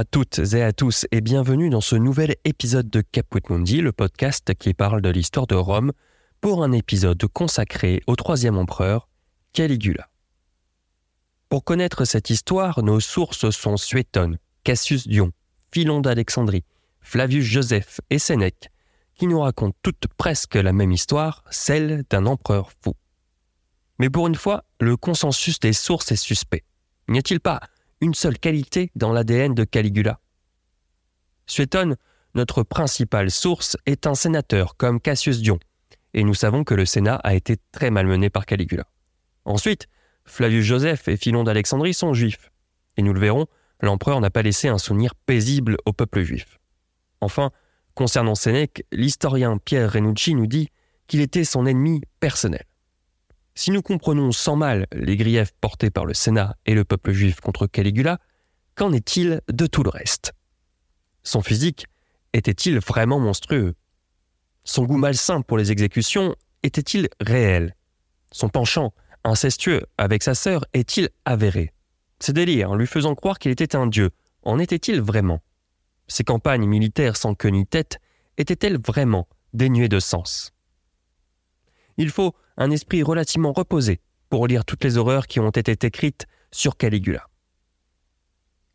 à toutes et à tous et bienvenue dans ce nouvel épisode de Caput Mundi, le podcast qui parle de l'histoire de Rome, pour un épisode consacré au troisième empereur, Caligula. Pour connaître cette histoire, nos sources sont Suétone, Cassius Dion, Philon d'Alexandrie, Flavius Joseph et Sénèque, qui nous racontent toutes presque la même histoire, celle d'un empereur fou. Mais pour une fois, le consensus des sources est suspect. N'y a-t-il pas une seule qualité dans l'ADN de Caligula Suétone, notre principale source, est un sénateur comme Cassius Dion, et nous savons que le Sénat a été très malmené par Caligula. Ensuite, Flavius Joseph et Philon d'Alexandrie sont juifs, et nous le verrons, l'empereur n'a pas laissé un souvenir paisible au peuple juif. Enfin, concernant Sénèque, l'historien Pierre Renucci nous dit qu'il était son ennemi personnel. Si nous comprenons sans mal les griefs portés par le Sénat et le peuple juif contre Caligula, qu'en est-il de tout le reste? Son physique était-il vraiment monstrueux? Son goût malsain pour les exécutions était-il réel? Son penchant incestueux avec sa sœur est-il avéré? Ses délires lui faisant croire qu'il était un dieu, en était-il vraiment? Ses campagnes militaires sans queue ni tête étaient-elles vraiment dénuées de sens? Il faut un esprit relativement reposé pour lire toutes les horreurs qui ont été écrites sur Caligula.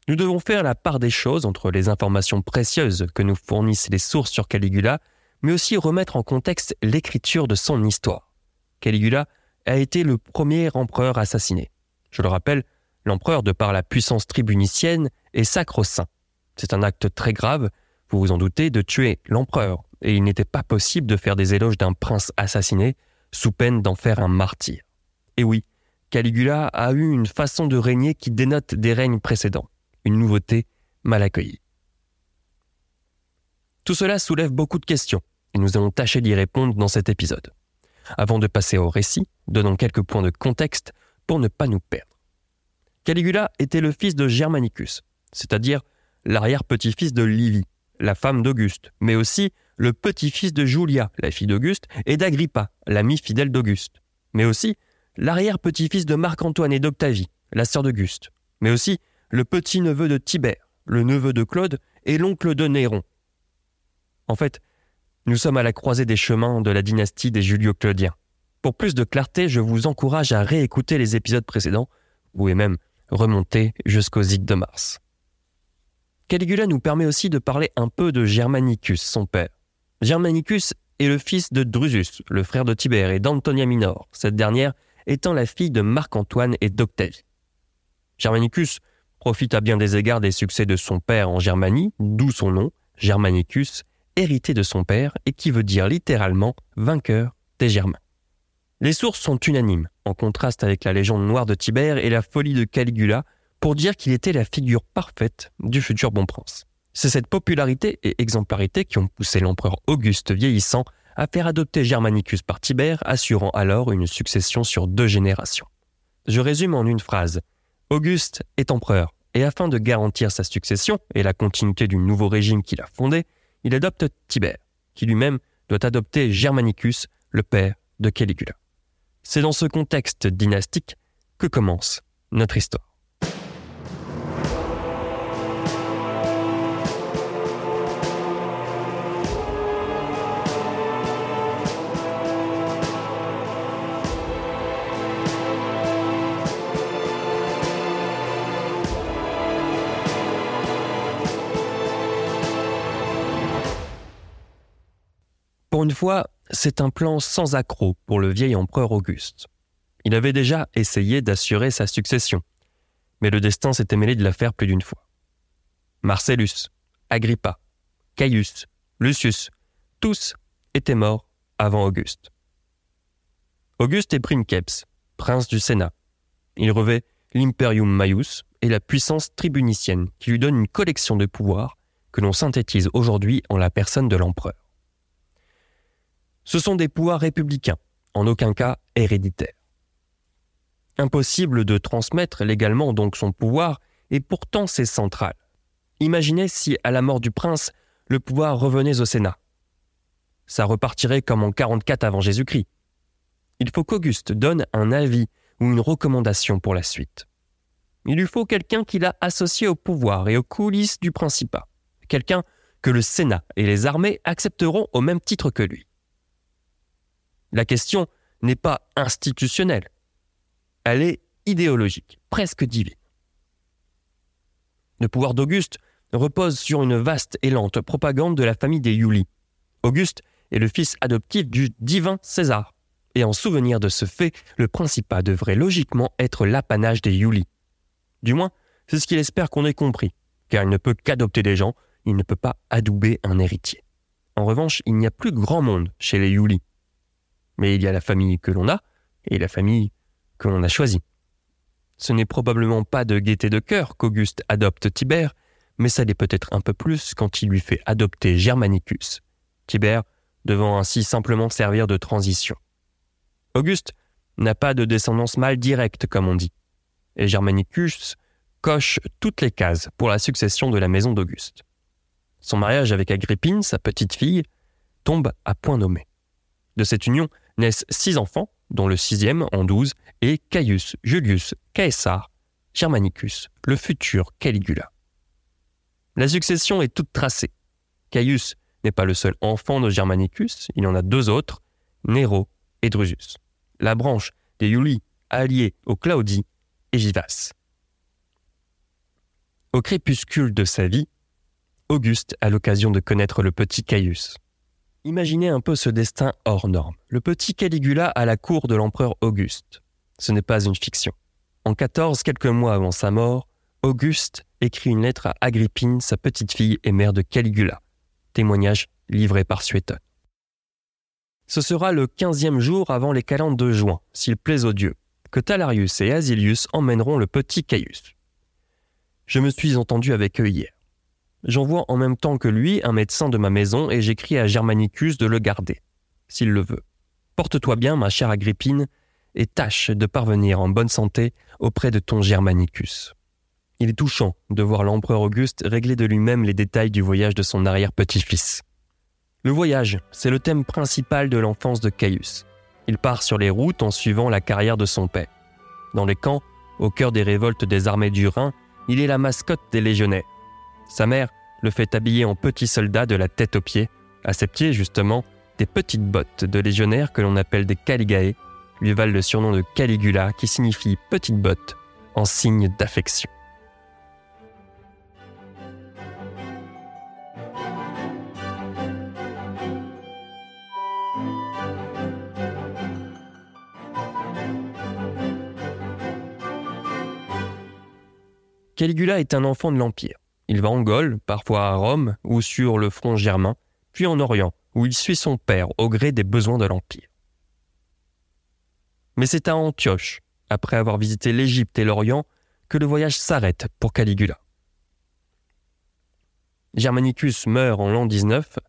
Nous devons faire la part des choses entre les informations précieuses que nous fournissent les sources sur Caligula, mais aussi remettre en contexte l'écriture de son histoire. Caligula a été le premier empereur assassiné. Je le rappelle, l'empereur, de par la puissance tribunicienne, est sacro-saint. C'est un acte très grave, vous vous en doutez, de tuer l'empereur, et il n'était pas possible de faire des éloges d'un prince assassiné sous peine d'en faire un martyr. Et oui, Caligula a eu une façon de régner qui dénote des règnes précédents, une nouveauté mal accueillie. Tout cela soulève beaucoup de questions, et nous allons tâcher d'y répondre dans cet épisode. Avant de passer au récit, donnons quelques points de contexte pour ne pas nous perdre. Caligula était le fils de Germanicus, c'est-à-dire l'arrière-petit-fils de Livie, la femme d'Auguste, mais aussi le petit-fils de Julia, la fille d'Auguste, et d'Agrippa, l'ami fidèle d'Auguste, mais aussi l'arrière-petit-fils de Marc-Antoine et d'Octavie, la sœur d'Auguste, mais aussi le petit-neveu de Tibère, le neveu de Claude et l'oncle de Néron. En fait, nous sommes à la croisée des chemins de la dynastie des Julio-Claudiens. Pour plus de clarté, je vous encourage à réécouter les épisodes précédents, ou même remonter jusqu'aux ides de Mars. Caligula nous permet aussi de parler un peu de Germanicus, son père. Germanicus est le fils de Drusus, le frère de Tibère, et d'Antonia Minor, cette dernière étant la fille de Marc-Antoine et d'Octavie. Germanicus profite à bien des égards des succès de son père en Germanie, d'où son nom, Germanicus, hérité de son père et qui veut dire littéralement vainqueur des Germains. Les sources sont unanimes, en contraste avec la légende noire de Tibère et la folie de Caligula, pour dire qu'il était la figure parfaite du futur bon prince. C'est cette popularité et exemplarité qui ont poussé l'empereur Auguste vieillissant à faire adopter Germanicus par Tibère, assurant alors une succession sur deux générations. Je résume en une phrase. Auguste est empereur, et afin de garantir sa succession et la continuité du nouveau régime qu'il a fondé, il adopte Tibère, qui lui-même doit adopter Germanicus, le père de Caligula. C'est dans ce contexte dynastique que commence notre histoire. Une fois, c'est un plan sans accroc pour le vieil empereur Auguste. Il avait déjà essayé d'assurer sa succession, mais le destin s'était mêlé de l'affaire plus d'une fois. Marcellus, Agrippa, Caius, Lucius, tous étaient morts avant Auguste. Auguste est princeps, prince du Sénat. Il revêt l'imperium maius et la puissance tribunicienne qui lui donne une collection de pouvoirs que l'on synthétise aujourd'hui en la personne de l'empereur. Ce sont des pouvoirs républicains, en aucun cas héréditaires. Impossible de transmettre légalement donc son pouvoir, et pourtant c'est central. Imaginez si, à la mort du prince, le pouvoir revenait au Sénat. Ça repartirait comme en 44 avant Jésus-Christ. Il faut qu'Auguste donne un avis ou une recommandation pour la suite. Il lui faut quelqu'un qui l'a associé au pouvoir et aux coulisses du Principat. Quelqu'un que le Sénat et les armées accepteront au même titre que lui. La question n'est pas institutionnelle. Elle est idéologique, presque divine. Le pouvoir d'Auguste repose sur une vaste et lente propagande de la famille des Iuli. Auguste est le fils adoptif du divin César, et en souvenir de ce fait, le principat devrait logiquement être l'apanage des Iuli. Du moins, c'est ce qu'il espère qu'on ait compris, car il ne peut qu'adopter des gens, il ne peut pas adouber un héritier. En revanche, il n'y a plus grand monde chez les Iuli. Mais il y a la famille que l'on a et la famille que l'on a choisie. Ce n'est probablement pas de gaieté de cœur qu'Auguste adopte Tibère, mais ça l'est peut-être un peu plus quand il lui fait adopter Germanicus, Tibère devant ainsi simplement servir de transition. Auguste n'a pas de descendance mâle directe, comme on dit, et Germanicus coche toutes les cases pour la succession de la maison d'Auguste. Son mariage avec Agrippine, sa petite fille, tombe à point nommé. De cette union naissent six enfants, dont le sixième, en douze, est Caius Julius Caesar Germanicus, le futur Caligula. La succession est toute tracée. Caius n'est pas le seul enfant de Germanicus, il en a deux autres, Nero et Drusus. La branche des Iuli alliée aux Claudii est vivace. Au crépuscule de sa vie, Auguste a l'occasion de connaître le petit Caius. Imaginez un peu ce destin hors norme. Le petit Caligula à la cour de l'empereur Auguste. Ce n'est pas une fiction. En 14, quelques mois avant sa mort, Auguste écrit une lettre à Agrippine, sa petite fille et mère de Caligula. Témoignage livré par Suétone. Ce sera le quinzième jour avant les calendes de juin, s'il plaît aux dieux, que Talarius et Asilius emmèneront le petit Caius. Je me suis entendu avec eux hier. J'envoie en même temps que lui un médecin de ma maison et j'écris à Germanicus de le garder, s'il le veut. Porte-toi bien, ma chère Agrippine, et tâche de parvenir en bonne santé auprès de ton Germanicus. Il est touchant de voir l'empereur Auguste régler de lui-même les détails du voyage de son arrière-petit-fils. Le voyage, c'est le thème principal de l'enfance de Caius. Il part sur les routes en suivant la carrière de son père. Dans les camps, au cœur des révoltes des armées du Rhin, il est la mascotte des légionnaires. Sa mère le fait habiller en petit soldat de la tête aux pieds, à ses pieds justement, des petites bottes de légionnaires que l'on appelle des caligae, lui valent le surnom de Caligula qui signifie petite botte en signe d'affection. Caligula est un enfant de l'Empire. Il va en Gaule, parfois à Rome ou sur le front germain, puis en Orient, où il suit son père au gré des besoins de l'Empire. Mais c'est à Antioche, après avoir visité l'Égypte et l'Orient, que le voyage s'arrête pour Caligula. Germanicus meurt en l'an 19.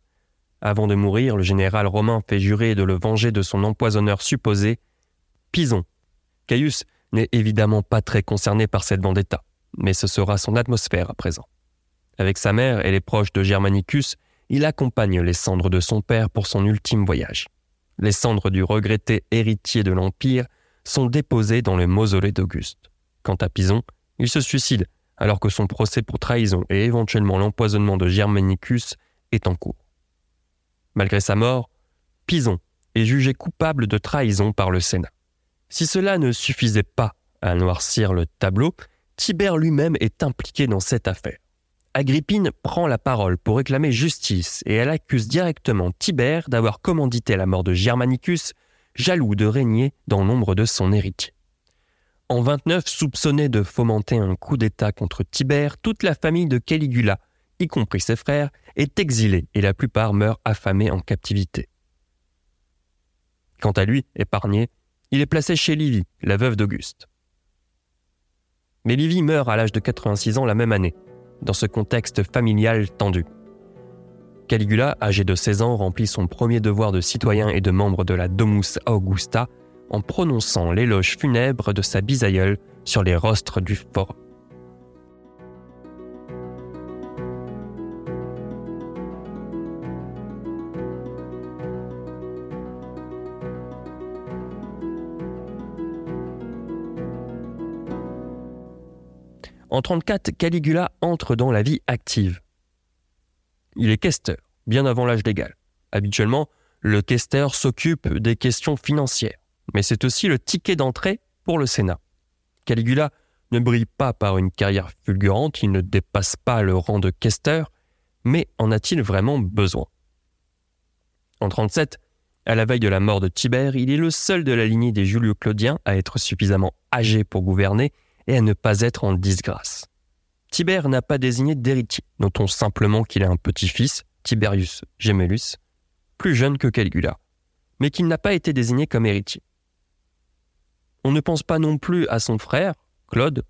Avant de mourir, le général romain fait jurer de le venger de son empoisonneur supposé, Pison. Caius n'est évidemment pas très concerné par cette vendetta mais ce sera son atmosphère à présent. Avec sa mère et les proches de Germanicus, il accompagne les cendres de son père pour son ultime voyage. Les cendres du regretté héritier de l'Empire sont déposées dans le mausolée d'Auguste. Quant à Pison, il se suicide alors que son procès pour trahison et éventuellement l'empoisonnement de Germanicus est en cours. Malgré sa mort, Pison est jugé coupable de trahison par le Sénat. Si cela ne suffisait pas à noircir le tableau, Tibère lui-même est impliqué dans cette affaire. Agrippine prend la parole pour réclamer justice et elle accuse directement Tibère d'avoir commandité la mort de Germanicus, jaloux de régner dans l'ombre de son héritier. En 29, soupçonné de fomenter un coup d'État contre Tibère, toute la famille de Caligula, y compris ses frères, est exilée et la plupart meurent affamés en captivité. Quant à lui, épargné, il est placé chez Livy, la veuve d'Auguste. Mais Livy meurt à l'âge de 86 ans la même année, dans ce contexte familial tendu. Caligula, âgé de 16 ans, remplit son premier devoir de citoyen et de membre de la Domus Augusta en prononçant l'éloge funèbre de sa bisaïeule sur les rostres du forum. En 34, Caligula entre dans la vie active. Il est questeur, bien avant l'âge légal. Habituellement, le questeur s'occupe des questions financières, mais c'est aussi le ticket d'entrée pour le Sénat. Caligula ne brille pas par une carrière fulgurante, il ne dépasse pas le rang de questeur, mais en a-t-il vraiment besoin? En 37, à la veille de la mort de Tibère, il est le seul de la lignée des Julio-Claudiens à être suffisamment âgé pour gouverner et à ne pas être en disgrâce. Tibère n'a pas désigné d'héritier. Notons simplement qu'il a un petit-fils, Tiberius Gemellus, plus jeune que Caligula, mais qu'il n'a pas été désigné comme héritier. On ne pense pas non plus à son frère, Claude,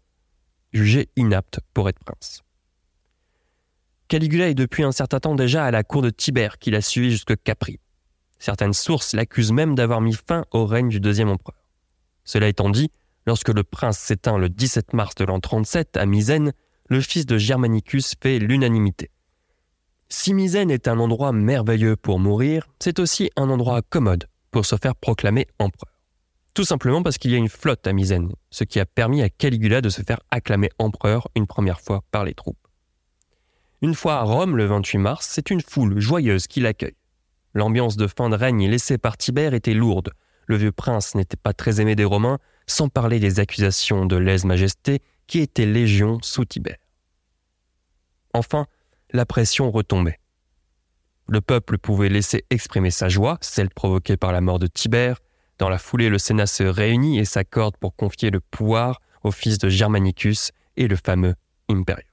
jugé inapte pour être prince. Caligula est depuis un certain temps déjà à la cour de Tibère, qu'il a suivi jusque Capri. Certaines sources l'accusent même d'avoir mis fin au règne du deuxième empereur. Cela étant dit, lorsque le prince s'éteint le 17 mars de l'an 37 à Misène, le fils de Germanicus fait l'unanimité. Si Misène est un endroit merveilleux pour mourir, c'est aussi un endroit commode pour se faire proclamer empereur. Tout simplement parce qu'il y a une flotte à Misène, ce qui a permis à Caligula de se faire acclamer empereur une première fois par les troupes. Une fois à Rome le 28 mars, c'est une foule joyeuse qui l'accueille. L'ambiance de fin de règne laissée par Tibère était lourde. Le vieux prince n'était pas très aimé des Romains, sans parler des accusations de lèse-majesté qui étaient légion sous Tibère. Enfin, la pression retombait. Le peuple pouvait laisser exprimer sa joie, celle provoquée par la mort de Tibère. Dans la foulée, le Sénat se réunit et s'accorde pour confier le pouvoir au fils de Germanicus et le fameux Imperium.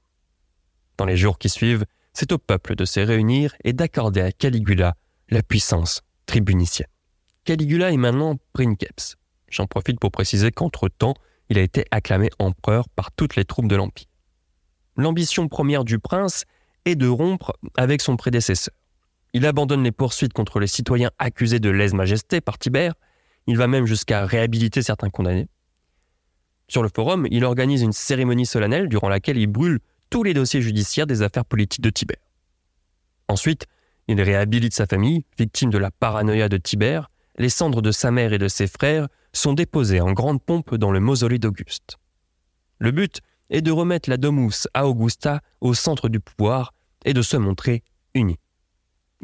Dans les jours qui suivent, c'est au peuple de se réunir et d'accorder à Caligula la puissance tribunicienne. Caligula est maintenant princeps. J'en profite pour préciser qu'entre-temps, il a été acclamé empereur par toutes les troupes de l'Empire. L'ambition première du prince est de rompre avec son prédécesseur. Il abandonne les poursuites contre les citoyens accusés de lèse-majesté par Tibère, il va même jusqu'à réhabiliter certains condamnés. Sur le forum, il organise une cérémonie solennelle durant laquelle il brûle tous les dossiers judiciaires des affaires politiques de Tibère. Ensuite, il réhabilite sa famille, victime de la paranoïa de Tibère. Les cendres de sa mère et de ses frères sont déposées en grande pompe dans le mausolée d'Auguste. Le but est de remettre la Domus à Augusta au centre du pouvoir et de se montrer uni.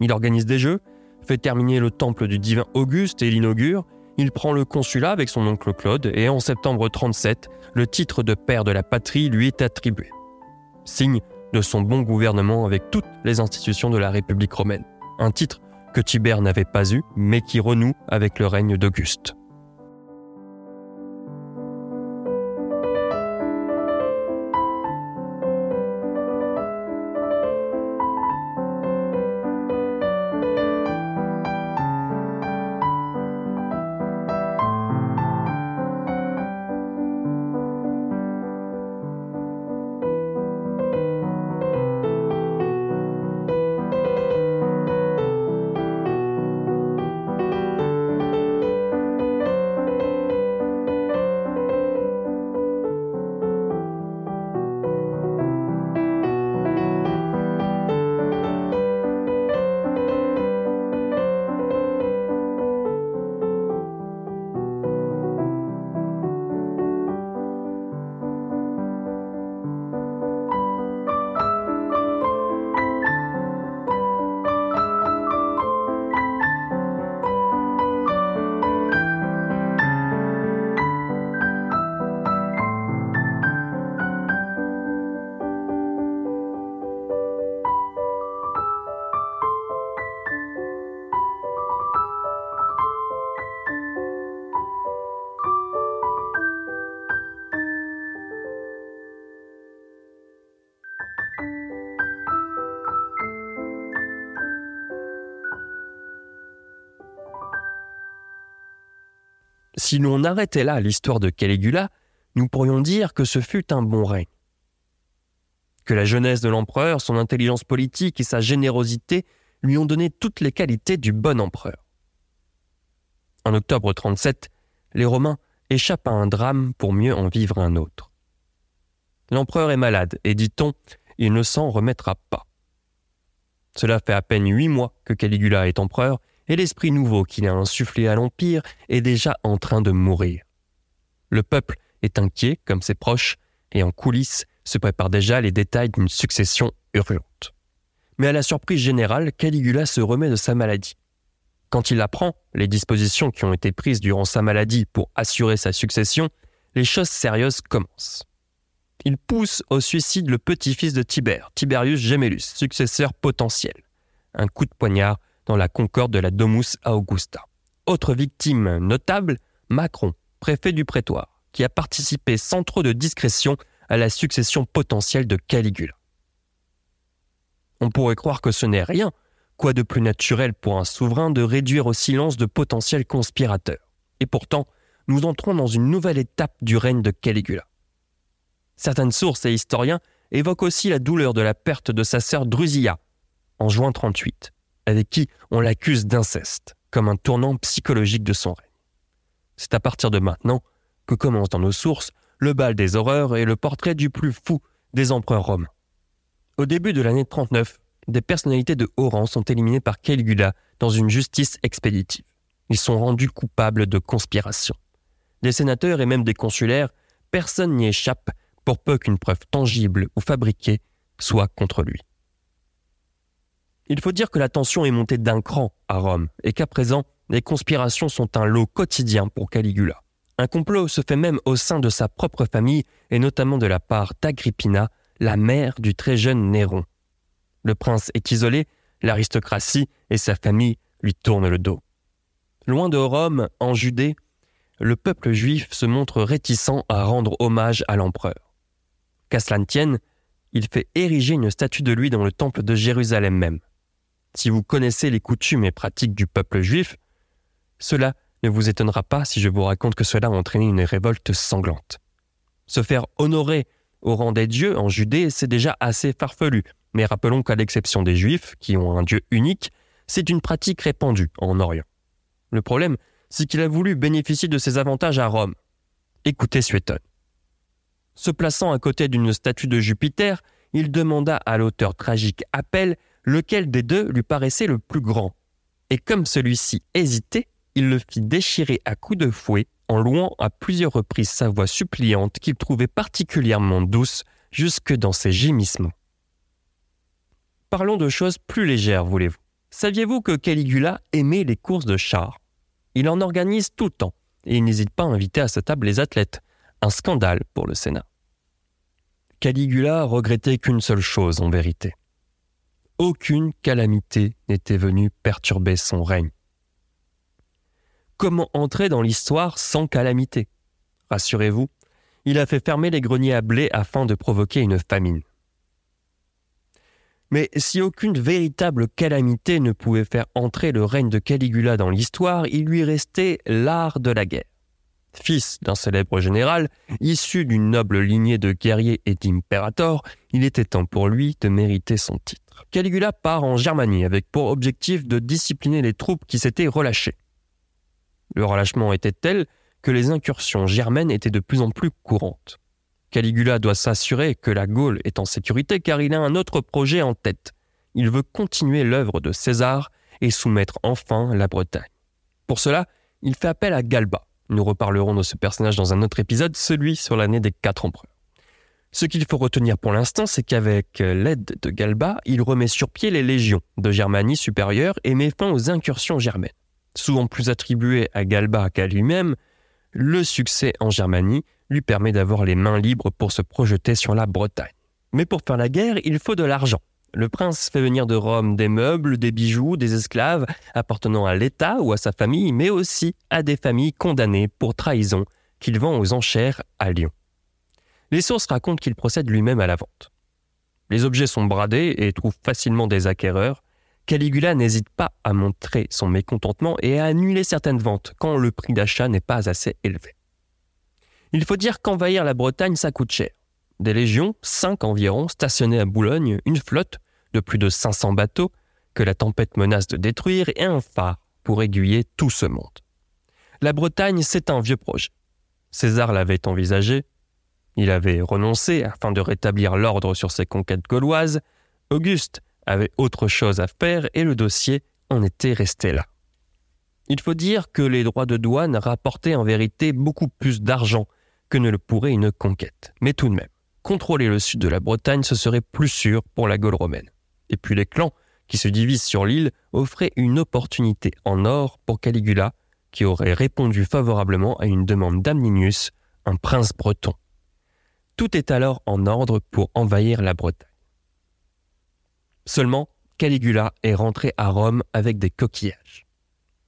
Il organise des jeux, fait terminer le temple du divin Auguste et l'inaugure. Il prend le consulat avec son oncle Claude et en septembre 37, le titre de père de la patrie lui est attribué. Signe de son bon gouvernement avec toutes les institutions de la République romaine. Un titre que Tibère n'avait pas eu, mais qui renoue avec le règne d'Auguste. Si l'on arrêtait là l'histoire de Caligula, nous pourrions dire que ce fut un bon règne. Que la jeunesse de l'empereur, son intelligence politique et sa générosité lui ont donné toutes les qualités du bon empereur. En octobre 37, les Romains échappent à un drame pour mieux en vivre un autre. L'empereur est malade et, dit-on, il ne s'en remettra pas. Cela fait à peine huit mois que Caligula est empereur et l'esprit nouveau qu'il a insufflé à l'Empire est déjà en train de mourir. Le peuple est inquiet comme ses proches, et en coulisses, se prépare déjà les détails d'une succession urgente. Mais à la surprise générale, Caligula se remet de sa maladie. Quand il apprend les dispositions qui ont été prises durant sa maladie pour assurer sa succession, les choses sérieuses commencent. Il pousse au suicide le petit-fils de Tibère, Tiberius Gemellus, successeur potentiel. Un coup de poignard dans la concorde de la Domus Augusta. Autre victime notable, Macron, préfet du prétoire, qui a participé sans trop de discrétion à la succession potentielle de Caligula. On pourrait croire que ce n'est rien, quoi de plus naturel pour un souverain de réduire au silence de potentiels conspirateurs? Et pourtant, nous entrons dans une nouvelle étape du règne de Caligula. Certaines sources et historiens évoquent aussi la douleur de la perte de sa sœur Drusilla, en juin 38, avec qui on l'accuse d'inceste, comme un tournant psychologique de son règne. C'est à partir de maintenant que commence dans nos sources le bal des horreurs et le portrait du plus fou des empereurs romains. Au début de l'année 39, des personnalités de haut rang sont éliminées par Caligula dans une justice expéditive. Ils sont rendus coupables de conspiration. Des sénateurs et même des consulaires, personne n'y échappe pour peu qu'une preuve tangible ou fabriquée soit contre lui. Il faut dire que la tension est montée d'un cran à Rome et qu'à présent, les conspirations sont un lot quotidien pour Caligula. Un complot se fait même au sein de sa propre famille et notamment de la part d'Agrippina, la mère du très jeune Néron. Le prince est isolé, l'aristocratie et sa famille lui tournent le dos. Loin de Rome, en Judée, le peuple juif se montre réticent à rendre hommage à l'empereur. Qu'à tienne, il fait ériger une statue de lui dans le temple de Jérusalem même. Si vous connaissez les coutumes et pratiques du peuple juif, cela ne vous étonnera pas si je vous raconte que cela a entraîné une révolte sanglante. Se faire honorer au rang des dieux en Judée, c'est déjà assez farfelu. Mais rappelons qu'à l'exception des Juifs, qui ont un Dieu unique, c'est une pratique répandue en Orient. Le problème, c'est qu'il a voulu bénéficier de ses avantages à Rome. Écoutez Suétone. Se plaçant à côté d'une statue de Jupiter, il demanda à l'auteur tragique Appel lequel des deux lui paraissait le plus grand. Et comme celui-ci hésitait, il le fit déchirer à coups de fouet en louant à plusieurs reprises sa voix suppliante qu'il trouvait particulièrement douce jusque dans ses gémissements. Parlons de choses plus légères, voulez-vous. Saviez-vous que Caligula aimait les courses de chars? Il en organise tout le temps et il n'hésite pas à inviter à sa table les athlètes. Un scandale pour le Sénat. Caligula regrettait qu'une seule chose en vérité. Aucune calamité n'était venue perturber son règne. Comment entrer dans l'histoire sans calamité? Rassurez-vous, il a fait fermer les greniers à blé afin de provoquer une famine. Mais si aucune véritable calamité ne pouvait faire entrer le règne de Caligula dans l'histoire, il lui restait l'art de la guerre. Fils d'un célèbre général, issu d'une noble lignée de guerriers et d'impérators, il était temps pour lui de mériter son titre. Caligula part en Germanie avec pour objectif de discipliner les troupes qui s'étaient relâchées. Le relâchement était tel que les incursions germaines étaient de plus en plus courantes. Caligula doit s'assurer que la Gaule est en sécurité car il a un autre projet en tête. Il veut continuer l'œuvre de César et soumettre enfin la Bretagne. Pour cela, il fait appel à Galba. Nous reparlerons de ce personnage dans un autre épisode, celui sur l'année des quatre empereurs. Ce qu'il faut retenir pour l'instant, c'est qu'avec l'aide de Galba, il remet sur pied les légions de Germanie supérieure et met fin aux incursions germaines souvent plus attribué à Galba qu'à lui-même, le succès en Germanie lui permet d'avoir les mains libres pour se projeter sur la Bretagne. Mais pour faire la guerre, il faut de l'argent. Le prince fait venir de Rome des meubles, des bijoux, des esclaves appartenant à l'État ou à sa famille, mais aussi à des familles condamnées pour trahison qu'il vend aux enchères à Lyon. Les sources racontent qu'il procède lui-même à la vente. Les objets sont bradés et trouvent facilement des acquéreurs, Caligula n'hésite pas à montrer son mécontentement et à annuler certaines ventes quand le prix d'achat n'est pas assez élevé. Il faut dire qu'envahir la Bretagne, ça coûte cher. Des légions, cinq environ, stationnées à Boulogne, une flotte de plus de 500 bateaux que la tempête menace de détruire et un phare pour aiguiller tout ce monde. La Bretagne, c'est un vieux projet. César l'avait envisagé, il avait renoncé afin de rétablir l'ordre sur ses conquêtes gauloises, Auguste avait autre chose à faire et le dossier en était resté là. Il faut dire que les droits de douane rapportaient en vérité beaucoup plus d'argent que ne le pourrait une conquête. Mais tout de même, contrôler le sud de la Bretagne, ce serait plus sûr pour la Gaule romaine. Et puis les clans qui se divisent sur l'île offraient une opportunité en or pour Caligula, qui aurait répondu favorablement à une demande d'Amninius, un prince breton. Tout est alors en ordre pour envahir la Bretagne. Seulement, Caligula est rentré à Rome avec des coquillages.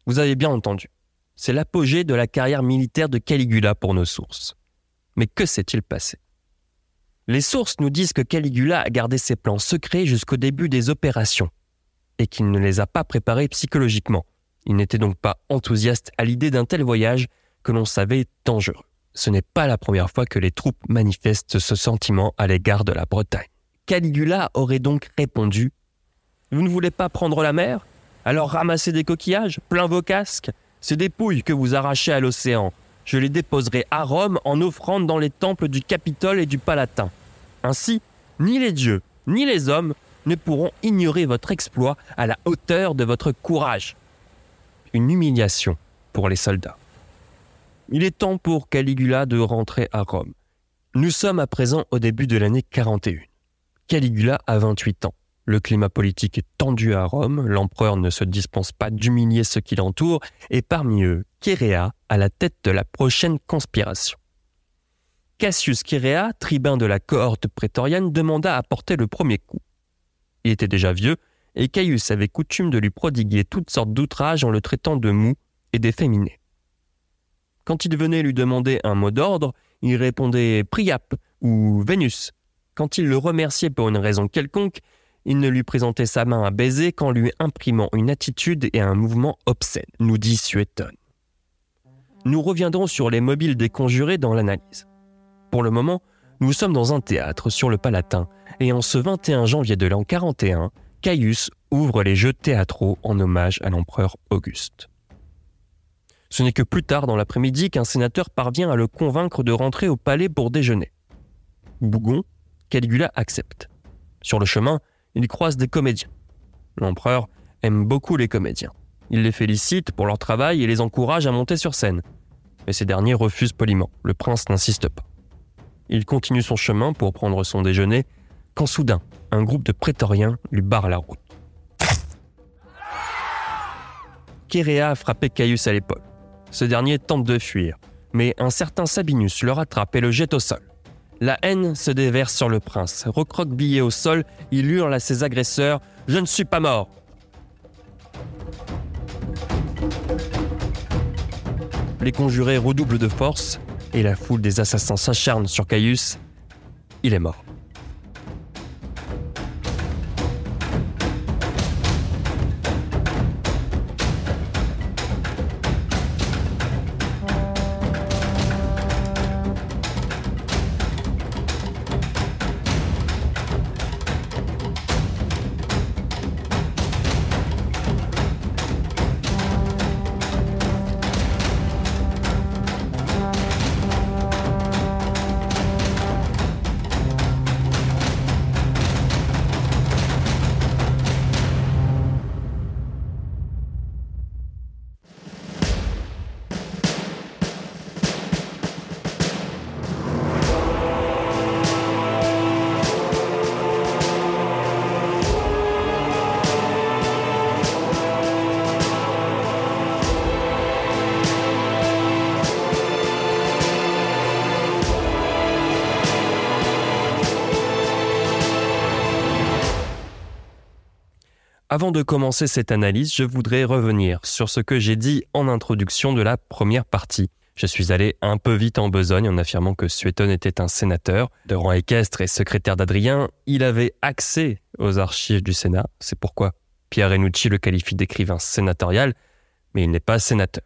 Vous avez bien entendu. C'est l'apogée de la carrière militaire de Caligula pour nos sources. Mais que s'est-il passé? Les sources nous disent que Caligula a gardé ses plans secrets jusqu'au début des opérations et qu'il ne les a pas préparés psychologiquement. Il n'était donc pas enthousiaste à l'idée d'un tel voyage que l'on savait dangereux. Ce n'est pas la première fois que les troupes manifestent ce sentiment à l'égard de la Bretagne. Caligula aurait donc répondu Vous ne voulez pas prendre la mer? Alors ramassez des coquillages, plein vos casques. C'est des pouilles que vous arrachez à l'océan. Je les déposerai à Rome en offrande dans les temples du Capitole et du Palatin. Ainsi, ni les dieux, ni les hommes ne pourront ignorer votre exploit à la hauteur de votre courage. Une humiliation pour les soldats. Il est temps pour Caligula de rentrer à Rome. Nous sommes à présent au début de l'année 41. Caligula a 28 ans. Le climat politique est tendu à Rome, l'empereur ne se dispense pas d'humilier ceux qui l'entourent, et parmi eux, Chéréa à la tête de la prochaine conspiration. Cassius Chéréa, tribun de la cohorte prétorienne, demanda à porter le premier coup. Il était déjà vieux, et Caius avait coutume de lui prodiguer toutes sortes d'outrages en le traitant de mou et d'efféminé. Quand il venait lui demander un mot d'ordre, il répondait Priap ou Vénus. Quand il le remerciait pour une raison quelconque, il ne lui présentait sa main à baiser qu'en lui imprimant une attitude et un mouvement obscène, nous dit Suétone. Nous reviendrons sur les mobiles des conjurés dans l'analyse. Pour le moment, nous sommes dans un théâtre sur le Palatin, et en ce 21 janvier de l'an 41, Caius ouvre les jeux théâtraux en hommage à l'empereur Auguste. Ce n'est que plus tard dans l'après-midi qu'un sénateur parvient à le convaincre de rentrer au palais pour déjeuner. Bougon, Caligula accepte. Sur le chemin, il croise des comédiens. L'empereur aime beaucoup les comédiens. Il les félicite pour leur travail et les encourage à monter sur scène. Mais ces derniers refusent poliment. Le prince n'insiste pas. Il continue son chemin pour prendre son déjeuner quand soudain, un groupe de prétoriens lui barre la route. Kéréa a frappé Caius à l'épaule. Ce dernier tente de fuir, mais un certain Sabinus le rattrape et le jette au sol. La haine se déverse sur le prince. Recroquevillé au sol, il hurle à ses agresseurs Je ne suis pas mort Les conjurés redoublent de force et la foule des assassins s'acharne sur Caius. Il est mort. Avant de commencer cette analyse, je voudrais revenir sur ce que j'ai dit en introduction de la première partie. Je suis allé un peu vite en besogne en affirmant que Suétone était un sénateur de rang équestre et secrétaire d'Adrien. Il avait accès aux archives du Sénat, c'est pourquoi Pierre Renucci le qualifie d'écrivain sénatorial, mais il n'est pas sénateur.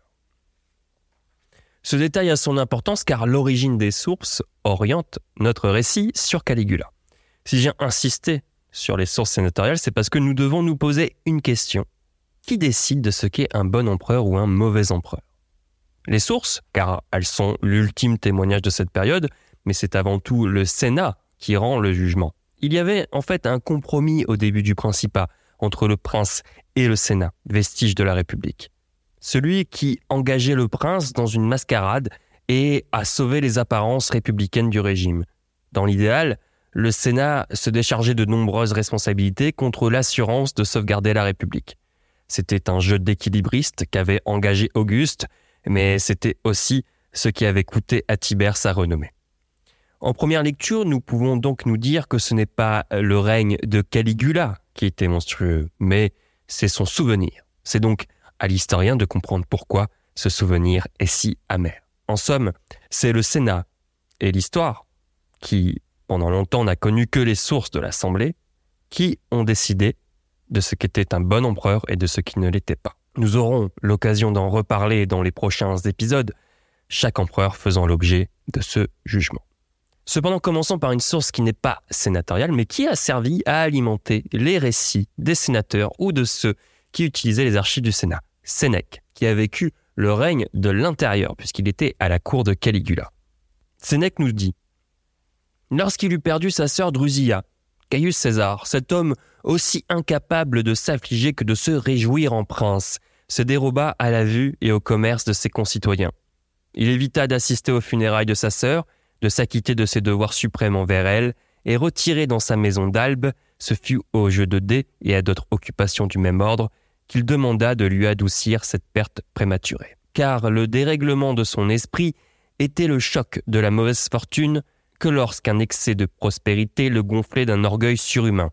Ce détail a son importance car l'origine des sources oriente notre récit sur Caligula. Si j'ai insisté sur les sources sénatoriales, c'est parce que nous devons nous poser une question. Qui décide de ce qu'est un bon empereur ou un mauvais empereur? Les sources, car elles sont l'ultime témoignage de cette période, mais c'est avant tout le Sénat qui rend le jugement. Il y avait en fait un compromis au début du Principat entre le prince et le Sénat, vestige de la République. Celui qui engageait le prince dans une mascarade et a sauvé les apparences républicaines du régime. Dans l'idéal, le Sénat se déchargeait de nombreuses responsabilités contre l'assurance de sauvegarder la République. C'était un jeu d'équilibriste qu'avait engagé Auguste, mais c'était aussi ce qui avait coûté à Tibère sa renommée. En première lecture, nous pouvons donc nous dire que ce n'est pas le règne de Caligula qui était monstrueux, mais c'est son souvenir. C'est donc à l'historien de comprendre pourquoi ce souvenir est si amer. En somme, c'est le Sénat et l'histoire qui pendant longtemps n'a connu que les sources de l'Assemblée, qui ont décidé de ce qu'était un bon empereur et de ce qui ne l'était pas. Nous aurons l'occasion d'en reparler dans les prochains épisodes, chaque empereur faisant l'objet de ce jugement. Cependant, commençons par une source qui n'est pas sénatoriale, mais qui a servi à alimenter les récits des sénateurs ou de ceux qui utilisaient les archives du Sénat. Sénèque, qui a vécu le règne de l'intérieur, puisqu'il était à la cour de Caligula. Sénèque nous dit Lorsqu'il eut perdu sa sœur Drusilla, Caius César, cet homme aussi incapable de s'affliger que de se réjouir en prince, se déroba à la vue et au commerce de ses concitoyens. Il évita d'assister aux funérailles de sa sœur, de s'acquitter de ses devoirs suprêmes envers elle, et retiré dans sa maison d'Albe, ce fut au jeu de dés et à d'autres occupations du même ordre qu'il demanda de lui adoucir cette perte prématurée. Car le dérèglement de son esprit était le choc de la mauvaise fortune que lorsqu'un excès de prospérité le gonflait d'un orgueil surhumain,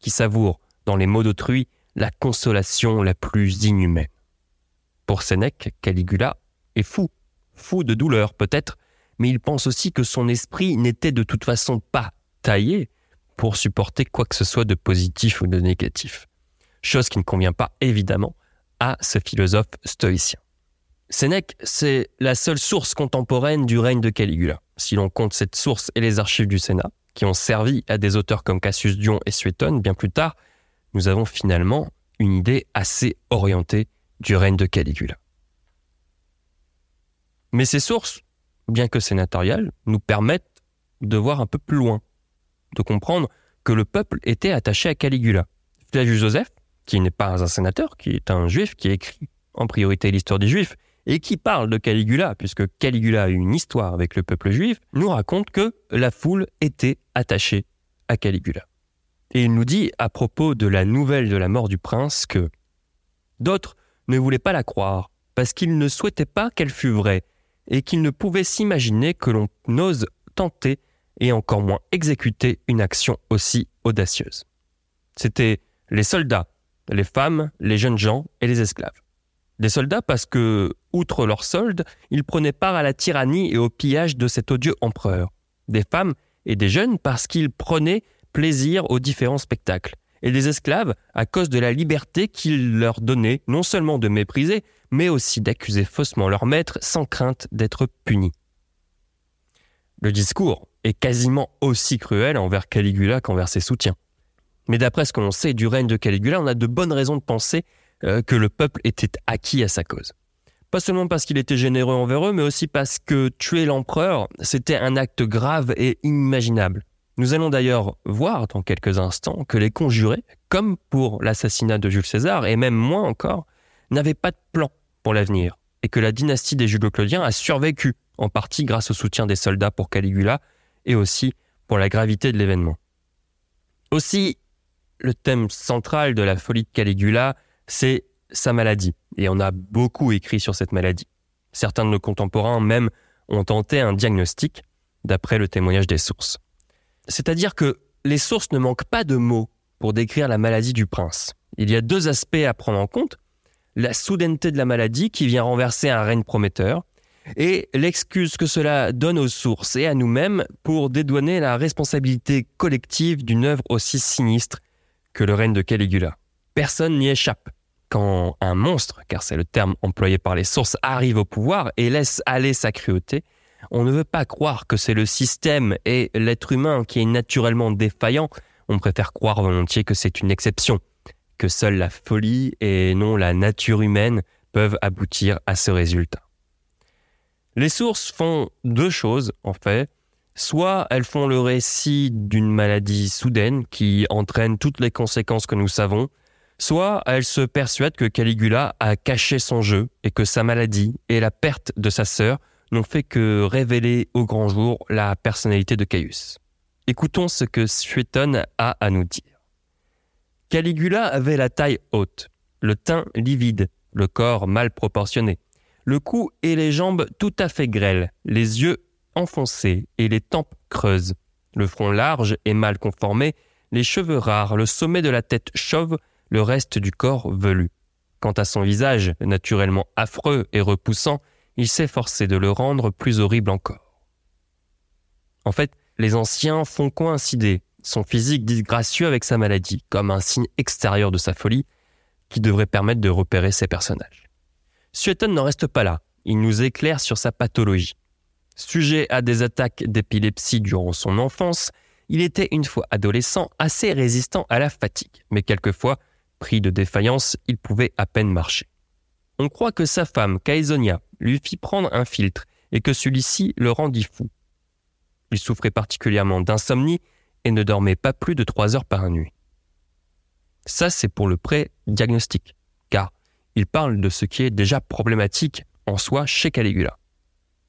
qui savoure, dans les mots d'autrui, la consolation la plus inhumaine. Pour Sénèque, Caligula est fou, fou de douleur peut-être, mais il pense aussi que son esprit n'était de toute façon pas taillé pour supporter quoi que ce soit de positif ou de négatif. Chose qui ne convient pas évidemment à ce philosophe stoïcien. Sénèque, c'est la seule source contemporaine du règne de Caligula si l'on compte cette source et les archives du Sénat, qui ont servi à des auteurs comme Cassius Dion et Suétone bien plus tard, nous avons finalement une idée assez orientée du règne de Caligula. Mais ces sources, bien que sénatoriales, nous permettent de voir un peu plus loin, de comprendre que le peuple était attaché à Caligula. Flavius Joseph, qui n'est pas un sénateur, qui est un juif, qui écrit en priorité l'histoire des juifs, et qui parle de Caligula, puisque Caligula a une histoire avec le peuple juif, nous raconte que la foule était attachée à Caligula. Et il nous dit à propos de la nouvelle de la mort du prince que d'autres ne voulaient pas la croire, parce qu'ils ne souhaitaient pas qu'elle fût vraie, et qu'ils ne pouvaient s'imaginer que l'on ose tenter et encore moins exécuter une action aussi audacieuse. C'étaient les soldats, les femmes, les jeunes gens et les esclaves. Des soldats parce que, outre leur solde, ils prenaient part à la tyrannie et au pillage de cet odieux empereur. Des femmes et des jeunes parce qu'ils prenaient plaisir aux différents spectacles. Et des esclaves à cause de la liberté qu'ils leur donnaient non seulement de mépriser, mais aussi d'accuser faussement leur maître sans crainte d'être punis. Le discours est quasiment aussi cruel envers Caligula qu'envers ses soutiens. Mais d'après ce que l'on sait du règne de Caligula, on a de bonnes raisons de penser euh, que le peuple était acquis à sa cause. Pas seulement parce qu'il était généreux envers eux, mais aussi parce que tuer l'empereur, c'était un acte grave et inimaginable. Nous allons d'ailleurs voir dans quelques instants que les conjurés, comme pour l'assassinat de Jules César, et même moins encore, n'avaient pas de plan pour l'avenir, et que la dynastie des Julo-Claudiens a survécu, en partie grâce au soutien des soldats pour Caligula, et aussi pour la gravité de l'événement. Aussi, le thème central de la folie de Caligula c'est sa maladie. Et on a beaucoup écrit sur cette maladie. Certains de nos contemporains même ont tenté un diagnostic d'après le témoignage des sources. C'est-à-dire que les sources ne manquent pas de mots pour décrire la maladie du prince. Il y a deux aspects à prendre en compte. La soudaineté de la maladie qui vient renverser un règne prometteur et l'excuse que cela donne aux sources et à nous-mêmes pour dédouaner la responsabilité collective d'une œuvre aussi sinistre que le règne de Caligula. Personne n'y échappe quand un monstre, car c'est le terme employé par les sources, arrive au pouvoir et laisse aller sa cruauté, on ne veut pas croire que c'est le système et l'être humain qui est naturellement défaillant, on préfère croire volontiers que c'est une exception, que seule la folie et non la nature humaine peuvent aboutir à ce résultat. Les sources font deux choses, en fait. Soit elles font le récit d'une maladie soudaine qui entraîne toutes les conséquences que nous savons, soit elle se persuade que Caligula a caché son jeu et que sa maladie et la perte de sa sœur n'ont fait que révéler au grand jour la personnalité de Caius. Écoutons ce que Suétone a à nous dire. Caligula avait la taille haute, le teint livide, le corps mal proportionné, le cou et les jambes tout à fait grêles, les yeux enfoncés et les tempes creuses, le front large et mal conformé, les cheveux rares, le sommet de la tête chauve, le reste du corps velu. Quant à son visage, naturellement affreux et repoussant, il s'efforçait de le rendre plus horrible encore. En fait, les anciens font coïncider son physique disgracieux avec sa maladie, comme un signe extérieur de sa folie, qui devrait permettre de repérer ses personnages. Sueton n'en reste pas là, il nous éclaire sur sa pathologie. Sujet à des attaques d'épilepsie durant son enfance, il était une fois adolescent assez résistant à la fatigue, mais quelquefois, pris de défaillance, il pouvait à peine marcher. On croit que sa femme, Caesonia, lui fit prendre un filtre et que celui-ci le rendit fou. Il souffrait particulièrement d'insomnie et ne dormait pas plus de trois heures par nuit. Ça, c'est pour le pré-diagnostic, car il parle de ce qui est déjà problématique en soi chez Caligula.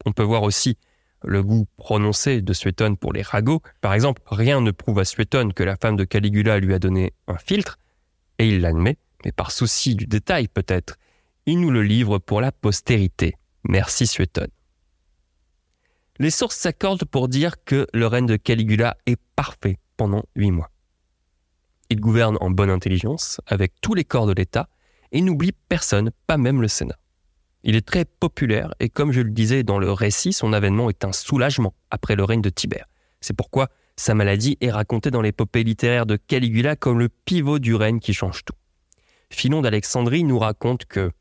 On peut voir aussi le goût prononcé de Suétone pour les ragots. Par exemple, rien ne prouve à Suétone que la femme de Caligula lui a donné un filtre, et il l'admet, mais par souci du détail peut-être, il nous le livre pour la postérité. Merci Suétone. Les sources s'accordent pour dire que le règne de Caligula est parfait pendant huit mois. Il gouverne en bonne intelligence, avec tous les corps de l'État, et n'oublie personne, pas même le Sénat. Il est très populaire et comme je le disais dans le récit, son avènement est un soulagement après le règne de Tibère. C'est pourquoi sa maladie est racontée dans l'épopée littéraire de Caligula comme le pivot du règne qui change tout. Philon d'Alexandrie nous raconte que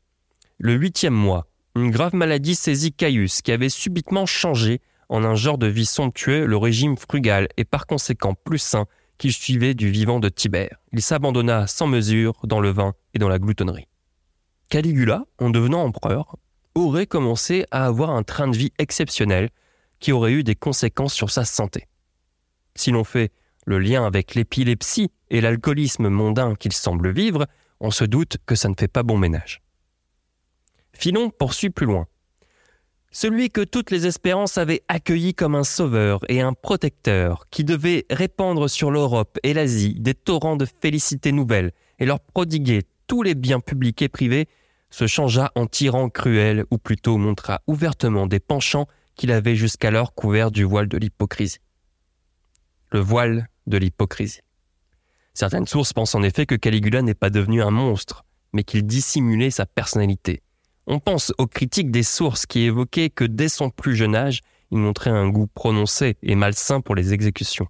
le huitième mois, une grave maladie saisit Caius, qui avait subitement changé en un genre de vie somptueux le régime frugal et par conséquent plus sain qu'il suivait du vivant de Tibère. Il s'abandonna sans mesure dans le vin et dans la gloutonnerie. Caligula, en devenant empereur, aurait commencé à avoir un train de vie exceptionnel qui aurait eu des conséquences sur sa santé. Si l'on fait le lien avec l'épilepsie et l'alcoolisme mondain qu'il semble vivre, on se doute que ça ne fait pas bon ménage. Philon poursuit plus loin. Celui que toutes les espérances avaient accueilli comme un sauveur et un protecteur, qui devait répandre sur l'Europe et l'Asie des torrents de félicité nouvelles et leur prodiguer tous les biens publics et privés, se changea en tyran cruel, ou plutôt montra ouvertement des penchants qu'il avait jusqu'alors couverts du voile de l'hypocrisie. Le voile de l'hypocrisie. Certaines sources pensent en effet que Caligula n'est pas devenu un monstre, mais qu'il dissimulait sa personnalité. On pense aux critiques des sources qui évoquaient que dès son plus jeune âge, il montrait un goût prononcé et malsain pour les exécutions.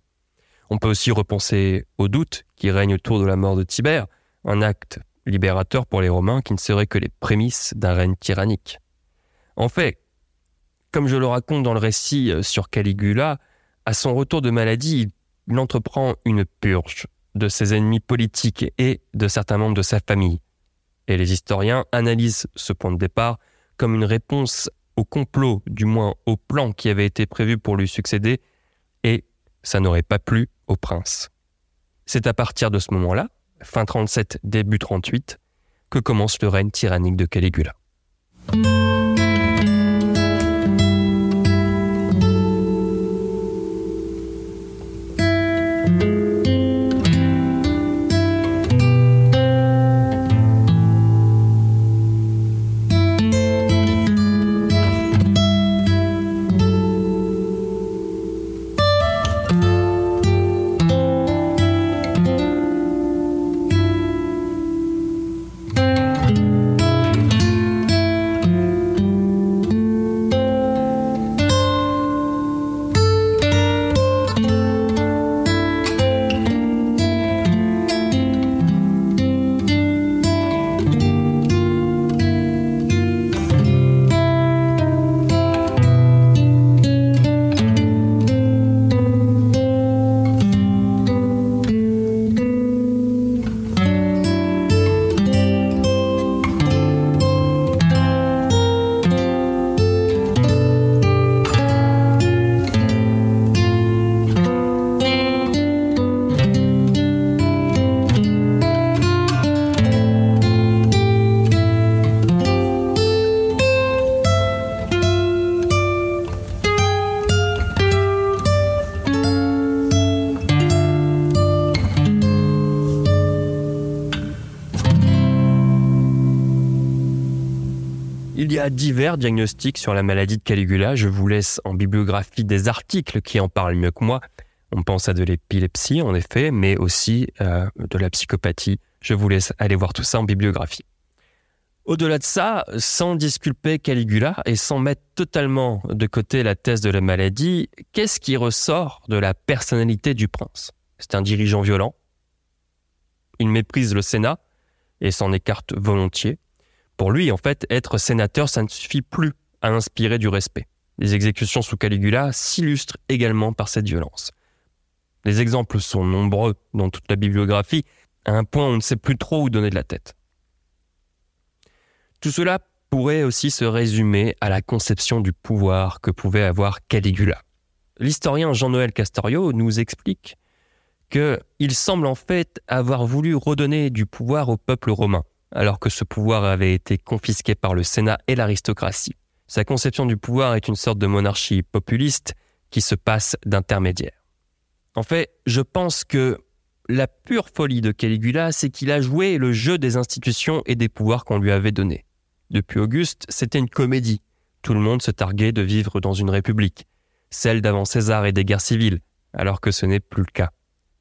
On peut aussi repenser aux doutes qui règnent autour de la mort de Tibère, un acte libérateur pour les Romains qui ne serait que les prémices d'un règne tyrannique. En fait, comme je le raconte dans le récit euh, sur Caligula, à son retour de maladie, il entreprend une purge de ses ennemis politiques et de certains membres de sa famille. Et les historiens analysent ce point de départ comme une réponse au complot, du moins au plan qui avait été prévu pour lui succéder, et ça n'aurait pas plu au prince. C'est à partir de ce moment-là fin 37, début 38, que commence le règne tyrannique de Caligula. Divers diagnostics sur la maladie de Caligula. Je vous laisse en bibliographie des articles qui en parlent mieux que moi. On pense à de l'épilepsie, en effet, mais aussi euh, de la psychopathie. Je vous laisse aller voir tout ça en bibliographie. Au-delà de ça, sans disculper Caligula et sans mettre totalement de côté la thèse de la maladie, qu'est-ce qui ressort de la personnalité du prince? C'est un dirigeant violent. Il méprise le Sénat et s'en écarte volontiers. Pour lui, en fait, être sénateur, ça ne suffit plus à inspirer du respect. Les exécutions sous Caligula s'illustrent également par cette violence. Les exemples sont nombreux dans toute la bibliographie, à un point où on ne sait plus trop où donner de la tête. Tout cela pourrait aussi se résumer à la conception du pouvoir que pouvait avoir Caligula. L'historien Jean-Noël Castorio nous explique qu'il semble en fait avoir voulu redonner du pouvoir au peuple romain, alors que ce pouvoir avait été confisqué par le Sénat et l'aristocratie. Sa conception du pouvoir est une sorte de monarchie populiste qui se passe d'intermédiaire. En fait, je pense que la pure folie de Caligula, c'est qu'il a joué le jeu des institutions et des pouvoirs qu'on lui avait donnés. Depuis Auguste, c'était une comédie. Tout le monde se targuait de vivre dans une république, celle d'avant César et des guerres civiles, alors que ce n'est plus le cas.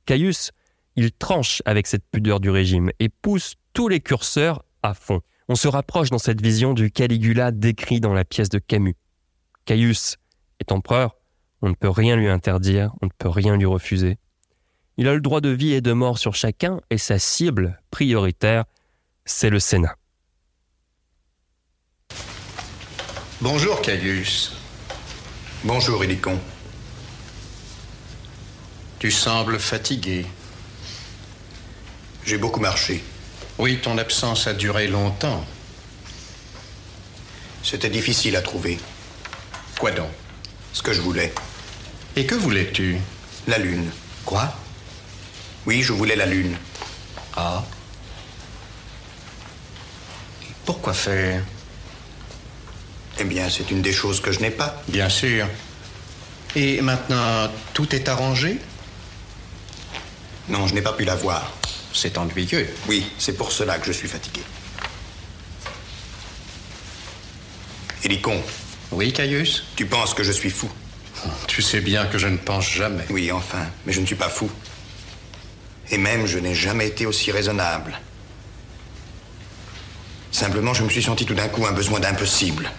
Caius, il tranche avec cette pudeur du régime et pousse tous les curseurs à fond. On se rapproche dans cette vision du Caligula décrit dans la pièce de Camus. Caius est empereur, on ne peut rien lui interdire, on ne peut rien lui refuser. Il a le droit de vie et de mort sur chacun et sa cible prioritaire, c'est le Sénat. Bonjour, Caius. Bonjour, Hélicon. Tu sembles fatigué. J'ai beaucoup marché. Oui, ton absence a duré longtemps. C'était difficile à trouver. Quoi donc? Ce que je voulais. Et que voulais-tu? La lune. Quoi? Oui, je voulais la lune. Ah. Pourquoi faire? Eh bien, c'est une des choses que je n'ai pas. Bien sûr. Et maintenant, tout est arrangé? Non, je n'ai pas pu la voir. C'est ennuyeux. Oui, c'est pour cela que je suis fatigué. Hélicon, Oui, Caius tu penses que je suis fou Tu sais bien que je ne pense jamais. Oui, enfin, mais je ne suis pas fou. Et même, je n'ai jamais été aussi raisonnable. Simplement, je me suis senti tout d'un coup un besoin d'impossible.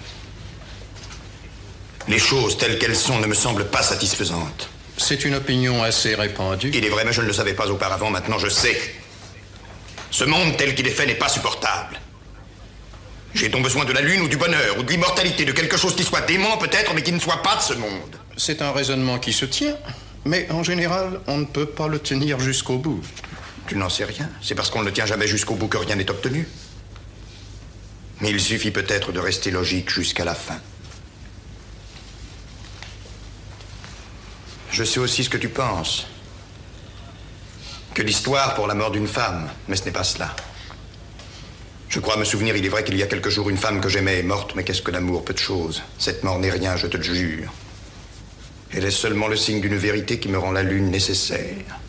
Les choses telles qu'elles sont ne me semblent pas satisfaisantes. C'est une opinion assez répandue. Il est vrai, mais je ne le savais pas auparavant, maintenant je sais. Ce monde tel qu'il est fait n'est pas supportable. J'ai donc besoin de la lune ou du bonheur, ou de l'immortalité, de quelque chose qui soit dément peut-être, mais qui ne soit pas de ce monde. C'est un raisonnement qui se tient, mais en général, on ne peut pas le tenir jusqu'au bout. Tu n'en sais rien. C'est parce qu'on ne le tient jamais jusqu'au bout que rien n'est obtenu. Mais il suffit peut-être de rester logique jusqu'à la fin. Je sais aussi ce que tu penses. Que l'histoire pour la mort d'une femme, mais ce n'est pas cela. Je crois me souvenir, il est vrai qu'il y a quelques jours, une femme que j'aimais est morte, mais qu'est-ce que l'amour, peu de choses. Cette mort n'est rien, je te le jure. Elle est seulement le signe d'une vérité qui me rend la lune nécessaire.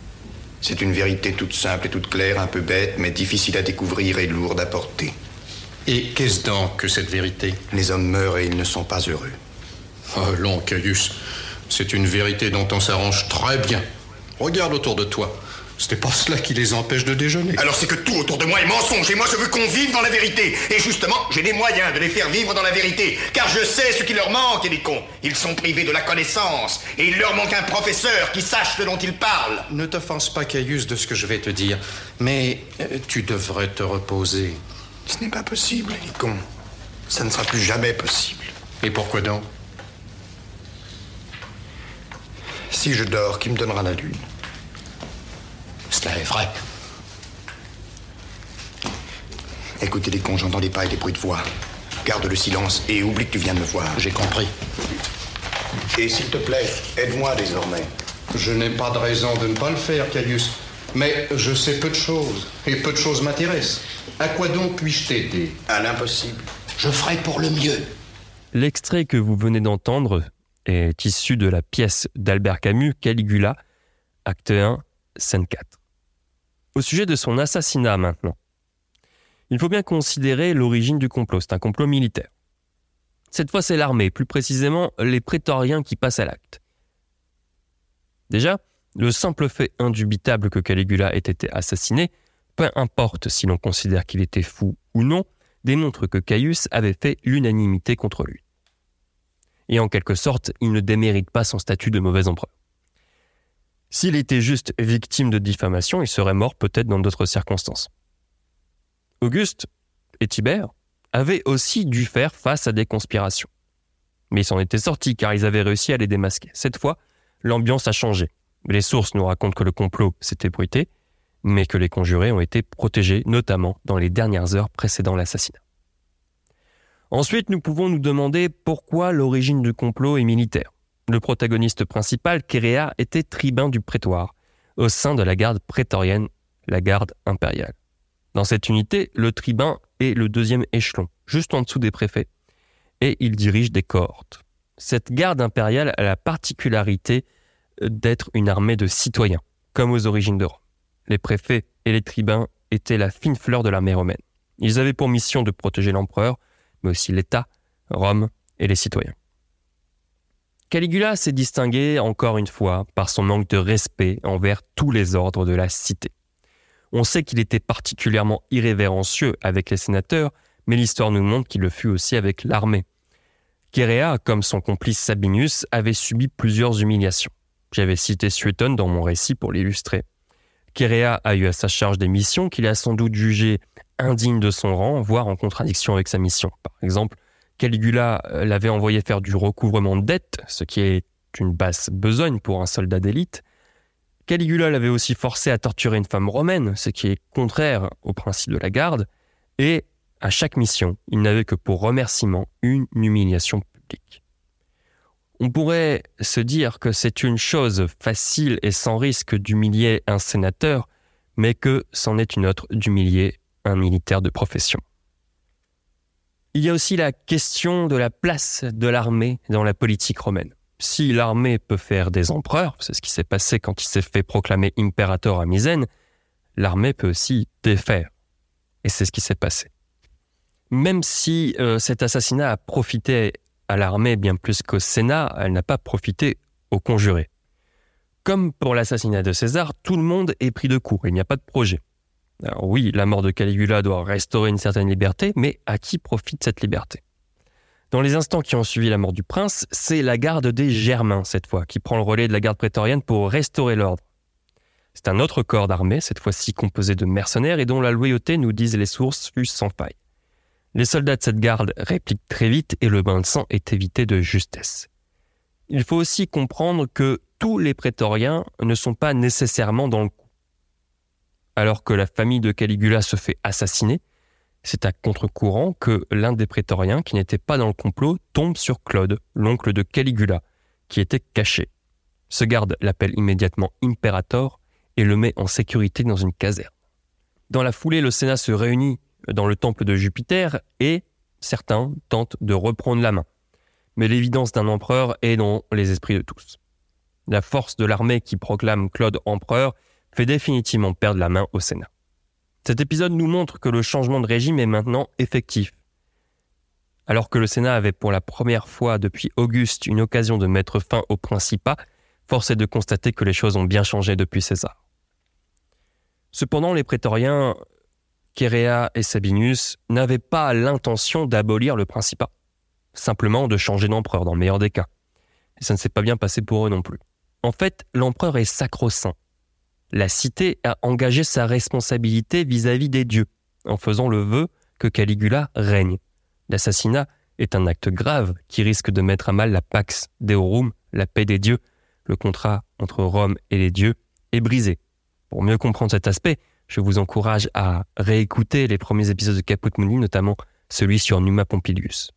C'est une vérité toute simple et toute claire, un peu bête, mais difficile à découvrir et lourde à porter. Et qu'est-ce donc que cette vérité? Les hommes meurent et ils ne sont pas heureux. Oh, long, Caius. C'est une vérité dont on s'arrange très bien. Regarde autour de toi. Ce n'est pas cela qui les empêche de déjeuner. Alors c'est que tout autour de moi est mensonge et moi je veux qu'on vive dans la vérité. Et justement, j'ai les moyens de les faire vivre dans la vérité. Car je sais ce qui leur manque, et les cons. Ils sont privés de la connaissance. Et il leur manque un professeur qui sache ce dont ils parlent. Ne t'offense pas, Caius, de ce que je vais te dire. Mais euh, tu devrais te reposer. Ce n'est pas possible, les cons. Ça ne sera plus jamais possible. Et pourquoi donc? Si je dors, qui me donnera la lune? Cela est vrai. Écoutez les cons, j'entends des pas et des bruits de voix. Garde le silence et oublie que tu viens de me voir. J'ai compris. Et s'il te plaît, aide-moi désormais. Je n'ai pas de raison de ne pas le faire, Caius. Mais je sais peu de choses. Et peu de choses m'intéressent. À quoi donc puis-je t'aider? À l'impossible. Je ferai pour le mieux. L'extrait que vous venez d'entendre est issu de la pièce d'Albert Camus, Caligula, acte 1, scène 4. Au sujet de son assassinat maintenant. Il faut bien considérer l'origine du complot, c'est un complot militaire. Cette fois, c'est l'armée, plus précisément les prétoriens qui passent à l'acte. Déjà, le simple fait indubitable que Caligula ait été assassiné, peu importe si l'on considère qu'il était fou ou non, démontre que Caius avait fait l'unanimité contre lui. Et en quelque sorte, il ne démérite pas son statut de mauvais empereur. S'il était juste victime de diffamation, il serait mort peut-être dans d'autres circonstances. Auguste et Tibère avaient aussi dû faire face à des conspirations. Mais ils s'en étaient sortis car ils avaient réussi à les démasquer. Cette fois, l'ambiance a changé. Les sources nous racontent que le complot s'est ébruité, mais que les conjurés ont été protégés, notamment dans les dernières heures précédant l'assassinat. Ensuite, nous pouvons nous demander pourquoi l'origine du complot est militaire. Le protagoniste principal, Kéréa, était tribun du prétoire, au sein de la garde prétorienne, la garde impériale. Dans cette unité, le tribun est le deuxième échelon, juste en dessous des préfets, et il dirige des cohortes. Cette garde impériale a la particularité d'être une armée de citoyens, comme aux origines de Rome. Les préfets et les tribuns étaient la fine fleur de l'armée romaine. Ils avaient pour mission de protéger l'empereur, mais aussi l'État, Rome et les citoyens. Caligula s'est distingué encore une fois par son manque de respect envers tous les ordres de la cité. On sait qu'il était particulièrement irrévérencieux avec les sénateurs, mais l'histoire nous montre qu'il le fut aussi avec l'armée. Kéréa, comme son complice Sabinus, avait subi plusieurs humiliations. J'avais cité Suétone dans mon récit pour l'illustrer. Kéréa a eu à sa charge des missions qu'il a sans doute jugées indignes de son rang, voire en contradiction avec sa mission. Par exemple, Caligula euh, l'avait envoyé faire du recouvrement de dettes, ce qui est une basse besogne pour un soldat d'élite. Caligula l'avait aussi forcé à torturer une femme romaine, ce qui est contraire au principe de la garde, et à chaque mission, il n'avait que pour remerciement une humiliation publique. On pourrait se dire que c'est une chose facile et sans risque d'humilier un sénateur, mais que c'en est une autre d'humilier un militaire de profession. Il y a aussi la question de la place de l'armée dans la politique romaine. Si l'armée peut faire des empereurs, c'est ce qui s'est passé quand il s'est fait proclamer impérator à Misène, l'armée peut aussi défaire. Et c'est ce qui s'est passé. Même si euh, cet assassinat a profité à l'armée bien plus qu'au Sénat, elle n'a pas profité aux conjurés. Comme pour l'assassinat de César, tout le monde est pris de court, il n'y a pas de projet. Alors oui, la mort de Caligula doit restaurer une certaine liberté, mais à qui profite cette liberté? Dans les instants qui ont suivi la mort du prince, c'est la garde des Germains, cette fois, qui prend le relais de la garde prétorienne pour restaurer l'ordre. C'est un autre corps d'armée, cette fois-ci composé de mercenaires et dont la loyauté, nous disent les sources, fut sans faille. Les soldats de cette garde répliquent très vite et le bain de sang est évité de justesse. Il faut aussi comprendre que tous les prétoriens ne sont pas nécessairement dans le. Alors que la famille de Caligula se fait assassiner, c'est à contre-courant que l'un des prétoriens qui n'était pas dans le complot tombe sur Claude, l'oncle de Caligula, qui était caché. Ce garde l'appelle immédiatement Imperator et le met en sécurité dans une caserne. Dans la foulée, le Sénat se réunit dans le temple de Jupiter et certains tentent de reprendre la main. Mais l'évidence d'un empereur est dans les esprits de tous. La force de l'armée qui proclame Claude empereur fait définitivement perdre la main au Sénat. Cet épisode nous montre que le changement de régime est maintenant effectif. Alors que le Sénat avait pour la première fois depuis Auguste une occasion de mettre fin au Principat, force est de constater que les choses ont bien changé depuis César. Cependant, les prétoriens Kéréa et Sabinus n'avaient pas l'intention d'abolir le Principat, simplement de changer d'empereur dans le meilleur des cas. Et ça ne s'est pas bien passé pour eux non plus. En fait, l'empereur est sacro-saint. La cité a engagé sa responsabilité vis-à-vis des dieux, en faisant le vœu que Caligula règne. L'assassinat est un acte grave qui risque de mettre à mal la Pax Deorum, la paix des dieux. Le contrat entre Rome et les dieux est brisé. Pour mieux comprendre cet aspect, je vous encourage à réécouter les premiers épisodes de Caput Mundi, notamment celui sur Numa Pompilius.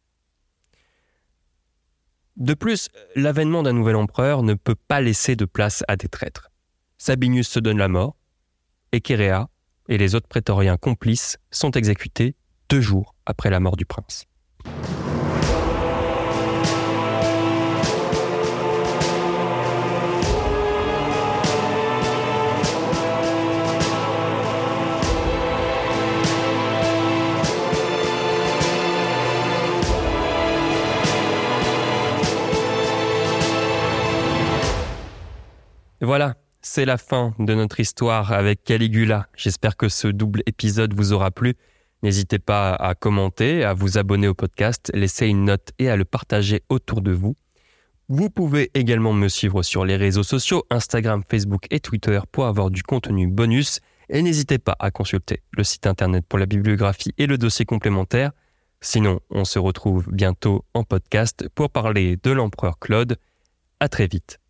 De plus, l'avènement d'un nouvel empereur ne peut pas laisser de place à des traîtres. Sabinius se donne la mort, et Kéréa et les autres prétoriens complices sont exécutés deux jours après la mort du prince. Voilà, c'est la fin de notre histoire avec Caligula. J'espère que ce double épisode vous aura plu. N'hésitez pas à commenter, à vous abonner au podcast, laisser une note et à le partager autour de vous. Vous pouvez également me suivre sur les réseaux sociaux, Instagram, Facebook et Twitter pour avoir du contenu bonus. Et n'hésitez pas à consulter le site internet pour la bibliographie et le dossier complémentaire. Sinon, on se retrouve bientôt en podcast pour parler de l'empereur Claude. À très vite.